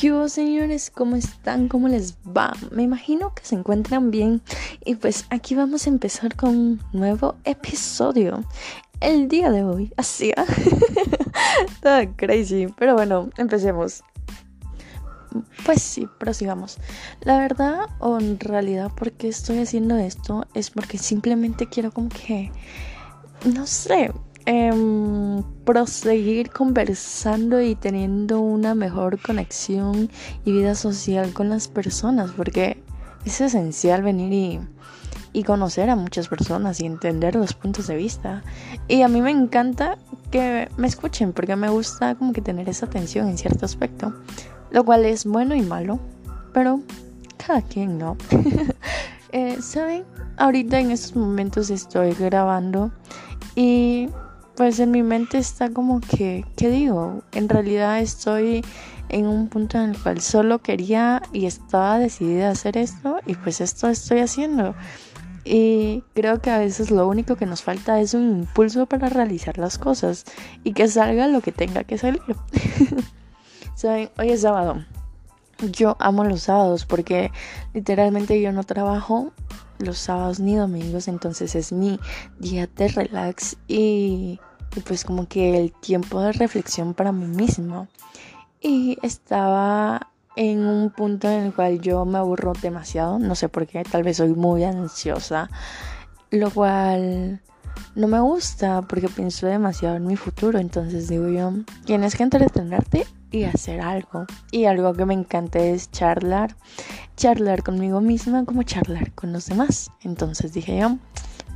¿Qué señores? ¿Cómo están? ¿Cómo les va? Me imagino que se encuentran bien. Y pues aquí vamos a empezar con un nuevo episodio. El día de hoy, así, ¿ah? Crazy. Pero bueno, empecemos. Pues sí, prosigamos. La verdad, o en realidad, ¿por qué estoy haciendo esto? Es porque simplemente quiero como que, no sé, eh, proseguir conversando y teniendo una mejor conexión y vida social con las personas, porque es esencial venir y, y conocer a muchas personas y entender los puntos de vista. Y a mí me encanta que me escuchen, porque me gusta como que tener esa atención en cierto aspecto, lo cual es bueno y malo, pero cada quien no. eh, Saben, ahorita en estos momentos estoy grabando y pues en mi mente está como que, ¿qué digo? En realidad estoy en un punto en el cual solo quería y estaba decidida a hacer esto y pues esto estoy haciendo. Y creo que a veces lo único que nos falta es un impulso para realizar las cosas y que salga lo que tenga que salir. Saben, hoy es sábado. Yo amo los sábados porque literalmente yo no trabajo los sábados ni domingos, entonces es mi día de relax y, pues como que el tiempo de reflexión para mí mismo. Y estaba en un punto en el cual yo me aburro demasiado, no sé por qué, tal vez soy muy ansiosa, lo cual no me gusta porque pienso demasiado en mi futuro, entonces digo yo, tienes que entretenerte y hacer algo. Y algo que me encanta es charlar, charlar conmigo misma como charlar con los demás. Entonces dije yo,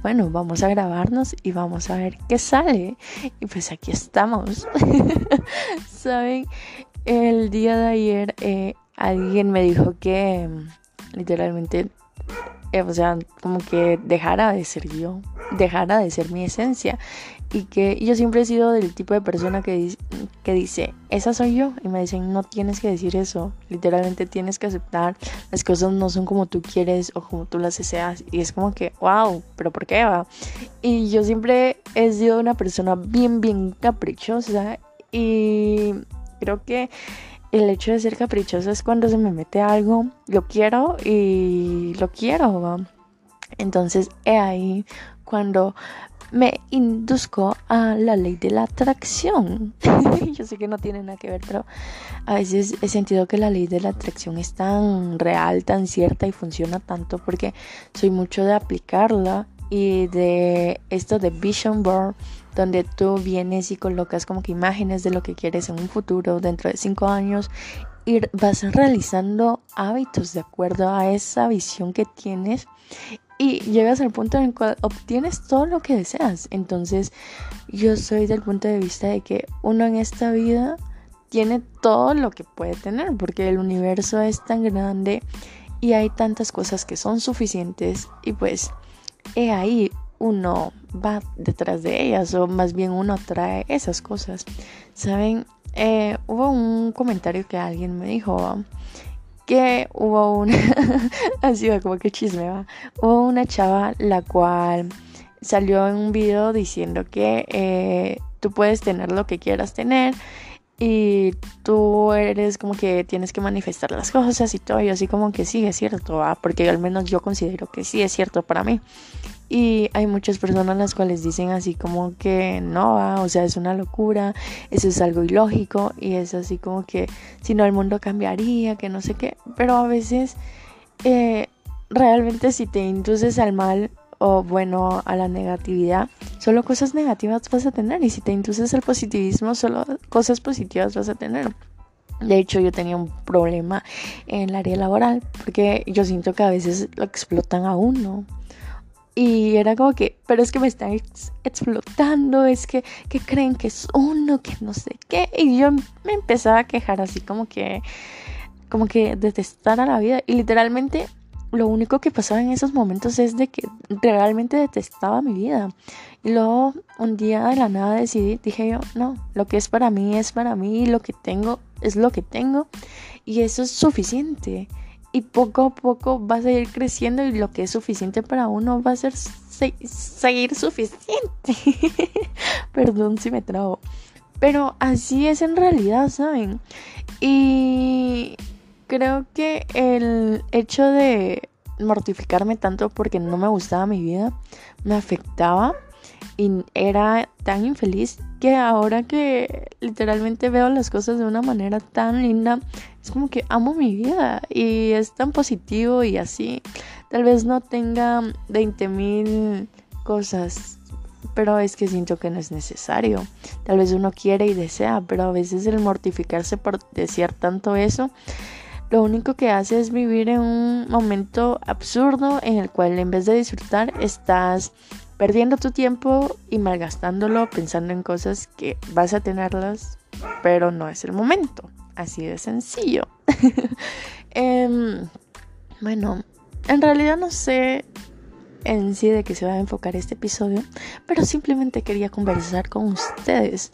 bueno, vamos a grabarnos y vamos a ver qué sale. Y pues aquí estamos. ¿Saben? El día de ayer eh, alguien me dijo que literalmente, eh, o sea, como que dejara de ser yo, dejara de ser mi esencia y que yo siempre he sido del tipo de persona que, que dice, esa soy yo, y me dicen, no tienes que decir eso, literalmente tienes que aceptar, las cosas no son como tú quieres o como tú las deseas, y es como que, wow, pero ¿por qué va? Y yo siempre he sido una persona bien, bien caprichosa, y creo que el hecho de ser caprichosa es cuando se me mete algo, lo quiero y lo quiero, ¿va? Entonces, he ahí cuando me induzco a la ley de la atracción. Yo sé que no tiene nada que ver, pero a veces he sentido que la ley de la atracción es tan real, tan cierta y funciona tanto porque soy mucho de aplicarla y de esto de vision board donde tú vienes y colocas como que imágenes de lo que quieres en un futuro dentro de cinco años y vas realizando hábitos de acuerdo a esa visión que tienes y llegas al punto en el cual obtienes todo lo que deseas. Entonces yo soy del punto de vista de que uno en esta vida tiene todo lo que puede tener porque el universo es tan grande y hay tantas cosas que son suficientes y pues he ahí uno va detrás de ellas o más bien uno trae esas cosas. Saben, eh, hubo un comentario que alguien me dijo que hubo una, así va como que chisme va, hubo una chava la cual salió en un video diciendo que eh, tú puedes tener lo que quieras tener y tú eres como que tienes que manifestar las cosas y todo y así como que sí es cierto ¿va? porque al menos yo considero que sí es cierto para mí y hay muchas personas las cuales dicen así como que no, o sea, es una locura, eso es algo ilógico y es así como que si no el mundo cambiaría, que no sé qué. Pero a veces eh, realmente si te induces al mal o bueno, a la negatividad, solo cosas negativas vas a tener. Y si te induces al positivismo, solo cosas positivas vas a tener. De hecho, yo tenía un problema en el área laboral porque yo siento que a veces lo explotan a uno. Y era como que, pero es que me están explotando, es que, que creen que es uno, que no sé qué. Y yo me empezaba a quejar así como que, como que detestar a la vida. Y literalmente lo único que pasaba en esos momentos es de que realmente detestaba mi vida. Y luego un día de la nada decidí, dije yo, no, lo que es para mí es para mí, lo que tengo es lo que tengo. Y eso es suficiente y poco a poco vas a ir creciendo y lo que es suficiente para uno va a ser seguir suficiente. Perdón si me trago. Pero así es en realidad, ¿saben? Y creo que el hecho de mortificarme tanto porque no me gustaba mi vida me afectaba y era tan infeliz que ahora que literalmente veo las cosas de una manera tan linda, es como que amo mi vida y es tan positivo y así. Tal vez no tenga 20 mil cosas, pero es que siento que no es necesario. Tal vez uno quiere y desea, pero a veces el mortificarse por desear tanto eso, lo único que hace es vivir en un momento absurdo en el cual en vez de disfrutar estás perdiendo tu tiempo y malgastándolo pensando en cosas que vas a tenerlas, pero no es el momento. Así de sencillo. Em, bueno, en realidad no sé en sí de qué se va a enfocar este episodio, pero simplemente quería conversar con ustedes.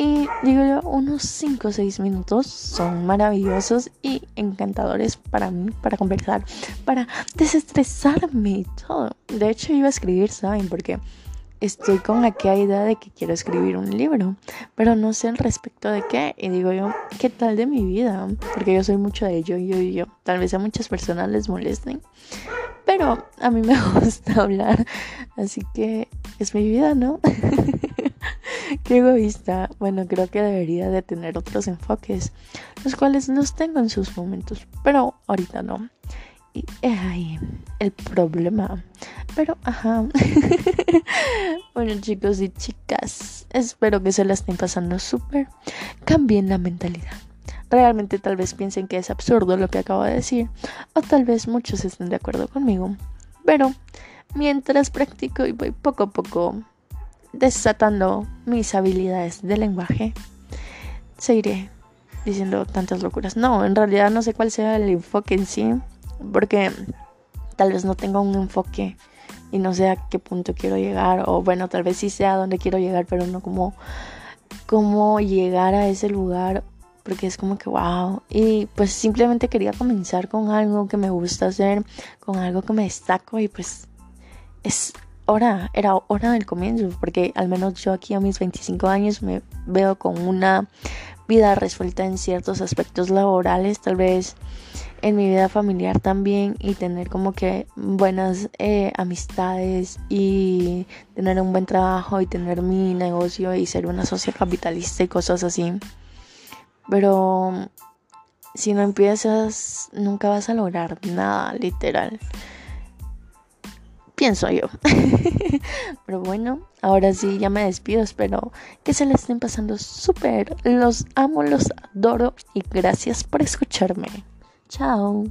Y digo yo, unos 5 o 6 minutos son maravillosos y encantadores para mí, para conversar, para desestresarme y todo. De hecho, iba a escribir, ¿saben? Porque estoy con aquella idea de que quiero escribir un libro, pero no sé al respecto de qué. Y digo yo, ¿qué tal de mi vida? Porque yo soy mucho de yo, yo y yo. Tal vez a muchas personas les molesten, pero a mí me gusta hablar, así que es mi vida, ¿no? Qué egoísta. Bueno, creo que debería de tener otros enfoques, los cuales los tengo en sus momentos, pero ahorita no. Y es ahí el problema. Pero, ajá. bueno, chicos y chicas, espero que se la estén pasando súper. Cambien la mentalidad realmente tal vez piensen que es absurdo lo que acabo de decir, o tal vez muchos estén de acuerdo conmigo. Pero mientras practico y voy poco a poco desatando mis habilidades de lenguaje, seguiré diciendo tantas locuras. No, en realidad no sé cuál sea el enfoque en sí, porque tal vez no tenga un enfoque y no sé a qué punto quiero llegar, o bueno, tal vez sí sé a dónde quiero llegar, pero no como cómo llegar a ese lugar porque es como que wow. Y pues simplemente quería comenzar con algo que me gusta hacer, con algo que me destaco y pues es hora, era hora del comienzo, porque al menos yo aquí a mis 25 años me veo con una vida resuelta en ciertos aspectos laborales, tal vez en mi vida familiar también y tener como que buenas eh, amistades y tener un buen trabajo y tener mi negocio y ser una socia capitalista y cosas así. Pero si no empiezas, nunca vas a lograr nada, literal. Pienso yo. Pero bueno, ahora sí, ya me despido. Espero que se la estén pasando súper. Los amo, los adoro y gracias por escucharme. Chao.